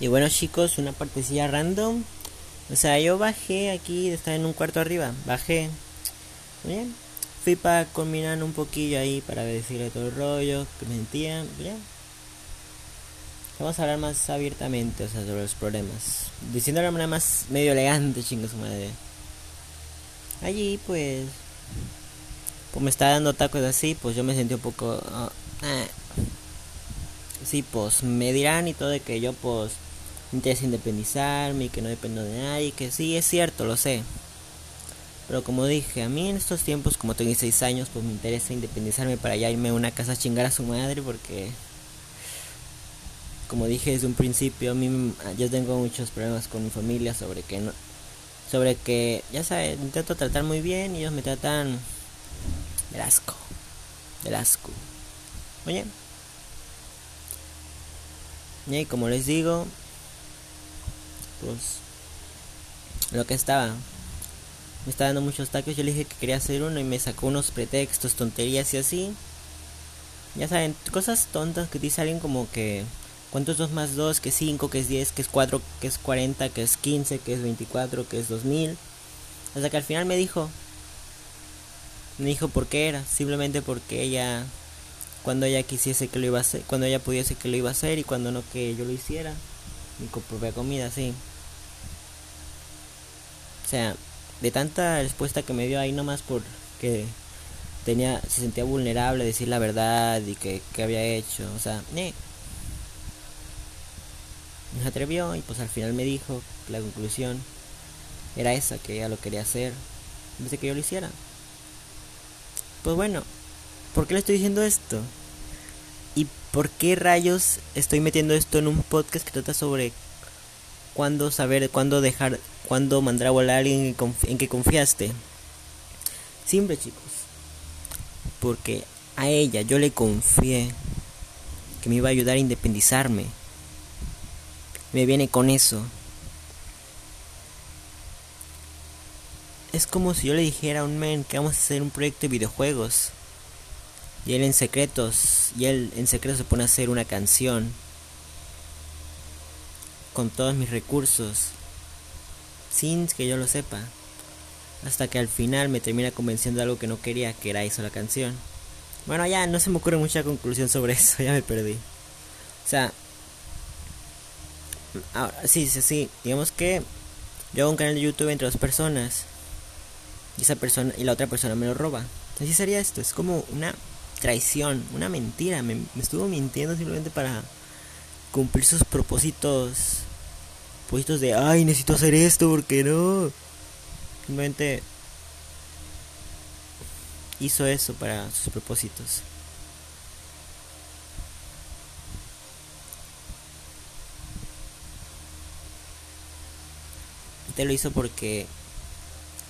Y bueno chicos, una partecilla random. O sea, yo bajé aquí, estaba en un cuarto arriba. Bajé. Bien. Fui para combinar un poquillo ahí para decirle todo el rollo que me sentía. Bien. Vamos a hablar más abiertamente, o sea, sobre los problemas. Diciendo de manera más medio elegante, chingo su madre. Allí, pues. Pues me estaba dando tacos así, pues yo me sentí un poco. ah, eh. Sí, pues me dirán y todo de que yo, pues. Me interesa independizarme y que no dependo de nadie. Que sí, es cierto, lo sé. Pero como dije, a mí en estos tiempos, como tengo 16 años, pues me interesa independizarme para ya irme a una casa a chingar a su madre porque como dije desde un principio, a mí yo tengo muchos problemas con mi familia sobre que no sobre que ya sabes, intento tratar muy bien y ellos me tratan del asco, del asco. Oye, y como les digo, pues lo que estaba me estaba dando muchos tacos, yo le dije que quería hacer uno y me sacó unos pretextos, tonterías y así. Ya saben, cosas tontas que te salen como que ¿Cuánto es 2 más 2? Que es 5, que es 10, que es 4, que es 40, que es 15, que es 24, que es 2000. Hasta que al final me dijo. Me dijo por qué era. Simplemente porque ella. Cuando ella quisiese que lo iba a hacer. Cuando ella pudiese que lo iba a hacer y cuando no que yo lo hiciera. Mi propia comida, sí. O sea, de tanta respuesta que me dio ahí nomás porque tenía, se sentía vulnerable a decir la verdad y que, que había hecho. O sea, eh se atrevió y pues al final me dijo que la conclusión era esa, que ella lo quería hacer en vez de que yo lo hiciera. Pues bueno, ¿por qué le estoy diciendo esto? ¿Y por qué rayos estoy metiendo esto en un podcast que trata sobre cuándo saber, cuándo dejar, cuándo mandar a volar a alguien en que confiaste? Simple chicos, porque a ella yo le confié que me iba a ayudar a independizarme me viene con eso. Es como si yo le dijera a un men que vamos a hacer un proyecto de videojuegos. Y él en secretos, y él en secreto se pone a hacer una canción con todos mis recursos, sin que yo lo sepa. Hasta que al final me termina convenciendo de algo que no quería, que era eso la canción. Bueno, ya no se me ocurre mucha conclusión sobre eso, ya me perdí. O sea, Ahora, sí, sí, sí. Digamos que yo hago un canal de YouTube entre dos personas. Y esa persona y la otra persona me lo roba. Así sería esto. Es como una traición, una mentira. Me, estuvo mintiendo simplemente para cumplir sus propósitos. Propósitos de, ay, necesito hacer esto, porque no? Simplemente hizo eso para sus propósitos. te lo hizo porque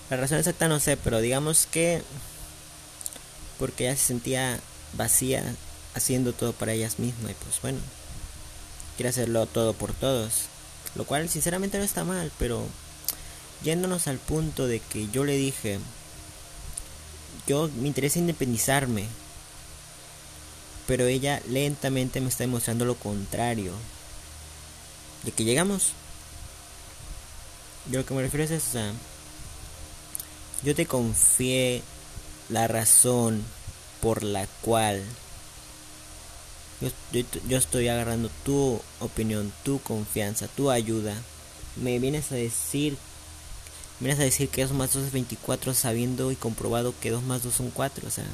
la razón exacta no sé, pero digamos que porque ella se sentía vacía haciendo todo para ellas mismas y pues bueno, quiere hacerlo todo por todos, lo cual sinceramente no está mal, pero yéndonos al punto de que yo le dije, yo me interesa independizarme, pero ella lentamente me está demostrando lo contrario, de que llegamos. Yo lo que me refiero es eso, yo te confié la razón por la cual yo, yo, yo, estoy agarrando tu opinión, tu confianza, tu ayuda. Me vienes a decir, me vienes a decir que 2 más 2 es 24 sabiendo y comprobado que 2 más 2 son 4, o sea,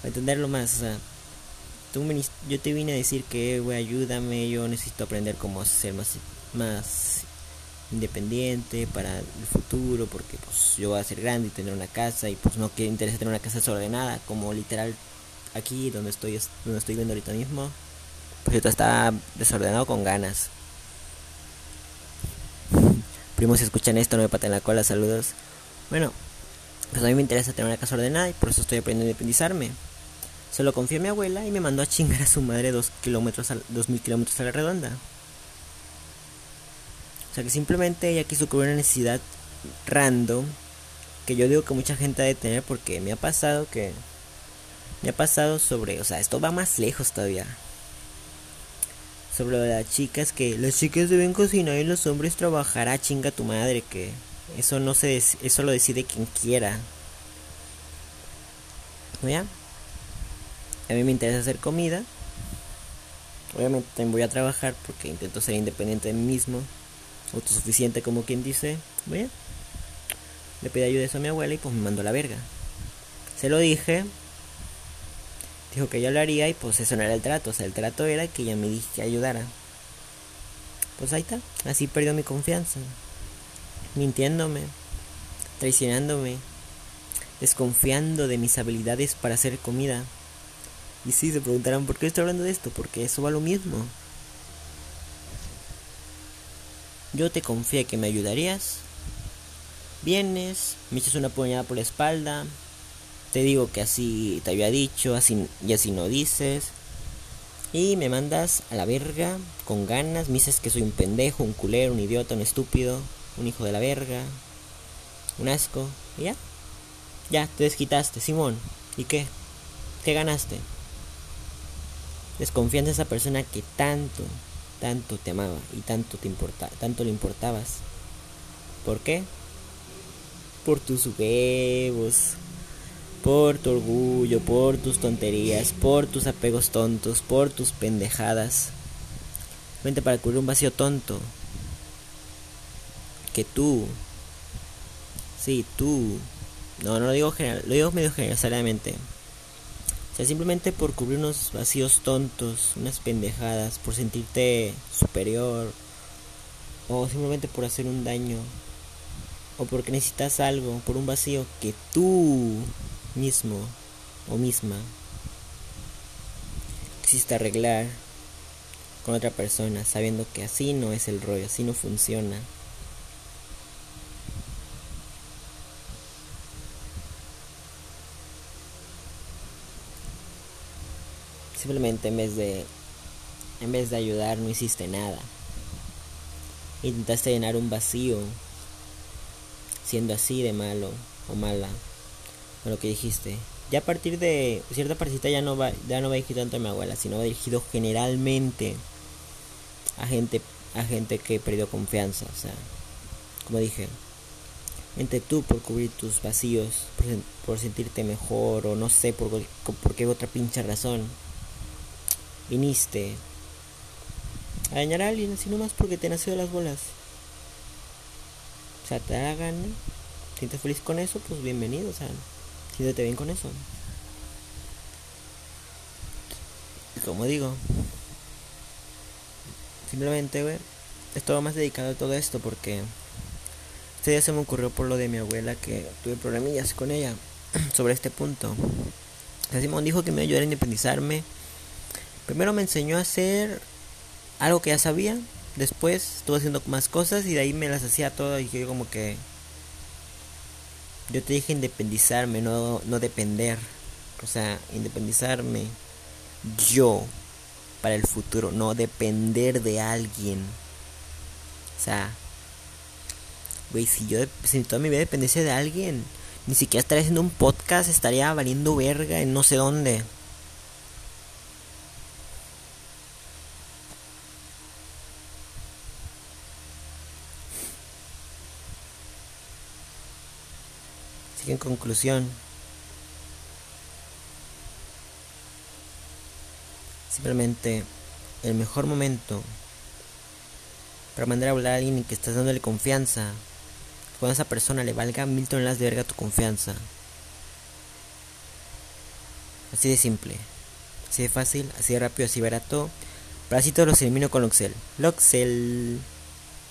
para entenderlo más, o tú me, yo te vine a decir que, ayúdame, yo necesito aprender cómo ser más, más independiente para el futuro porque pues yo voy a ser grande y tener una casa y pues no que interesa tener una casa desordenada como literal aquí donde estoy donde estoy viendo ahorita mismo pues esto está desordenado con ganas. Primos si escuchan esto no me paten la cola saludos. Bueno pues a mí me interesa tener una casa ordenada y por eso estoy aprendiendo a independizarme. Se lo confié mi abuela y me mandó a chingar a su madre dos kilómetros a, dos mil kilómetros a la redonda o sea que simplemente ella quiso cubrir una necesidad random que yo digo que mucha gente ha de tener porque me ha pasado que me ha pasado sobre, o sea, esto va más lejos todavía. sobre las chicas que las chicas deben cocinar y los hombres trabajar a chinga tu madre que eso no se eso lo decide quien quiera ¿Ya? a mí me interesa hacer comida obviamente también voy a trabajar porque intento ser independiente de mí mismo autosuficiente como quien dice ¿Ya? le pedí ayuda a mi abuela y pues me mandó la verga se lo dije dijo que yo lo haría y pues eso no era el trato, o sea, el trato era que ella me dije que ayudara. Pues ahí está, así perdió mi confianza, mintiéndome, traicionándome, desconfiando de mis habilidades para hacer comida. Y sí, se preguntarán, ¿por qué estoy hablando de esto? Porque eso va lo mismo. Yo te confié que me ayudarías. Vienes, me echas una puñada por la espalda, te digo que así te había dicho, así y así no dices. Y me mandas a la verga con ganas, me dices que soy un pendejo, un culero, un idiota, un estúpido, un hijo de la verga, un asco. Y ya, ya, te desquitaste, Simón. ¿Y qué? ¿Qué ganaste? Desconfías de esa persona que tanto, tanto te amaba y tanto te importa, tanto le importabas. ¿Por qué? Por tus huevos, por tu orgullo, por tus tonterías, por tus apegos tontos, por tus pendejadas. Vente para cubrir un vacío tonto. Que tú, sí, tú, no, no lo digo general, lo digo medio generalmente. Sea, simplemente por cubrir unos vacíos tontos, unas pendejadas, por sentirte superior, o simplemente por hacer un daño, o porque necesitas algo, por un vacío que tú mismo o misma quisiste arreglar con otra persona sabiendo que así no es el rollo, así no funciona. Simplemente en vez de en vez de ayudar no hiciste nada. Intentaste llenar un vacío siendo así de malo o mala con lo que dijiste. Ya a partir de cierta partita ya no va, ya no va dirigido tanto a mi abuela, sino va dirigido generalmente a gente, a gente que perdió confianza. O sea, como dije, entre tú por cubrir tus vacíos, por, sentirte mejor o no sé por, por qué otra pinche razón, viniste a dañar a alguien, así nomás porque te nació las bolas. O sea, te hagan, sientes feliz con eso, pues bienvenido, o sea. Siéntete bien con eso. Y como digo, simplemente, güey, estaba más dedicado a todo esto porque este día se me ocurrió por lo de mi abuela que tuve problemillas con ella sobre este punto. Simón dijo que me ayudara a independizarme. Primero me enseñó a hacer algo que ya sabía. Después estuve haciendo más cosas y de ahí me las hacía todas y yo como que yo te dije independizarme, no, no depender. O sea, independizarme yo para el futuro, no depender de alguien. O sea, güey, si yo si toda mi vida dependiese de alguien, ni siquiera estaría haciendo un podcast, estaría valiendo verga en no sé dónde. En conclusión, simplemente el mejor momento para mandar a hablar a alguien que estás dándole confianza, cuando esa persona le valga mil toneladas de verga tu confianza. Así de simple, así de fácil, así de rápido, así barato. Pero así todos los elimino con Loxel. Loxel.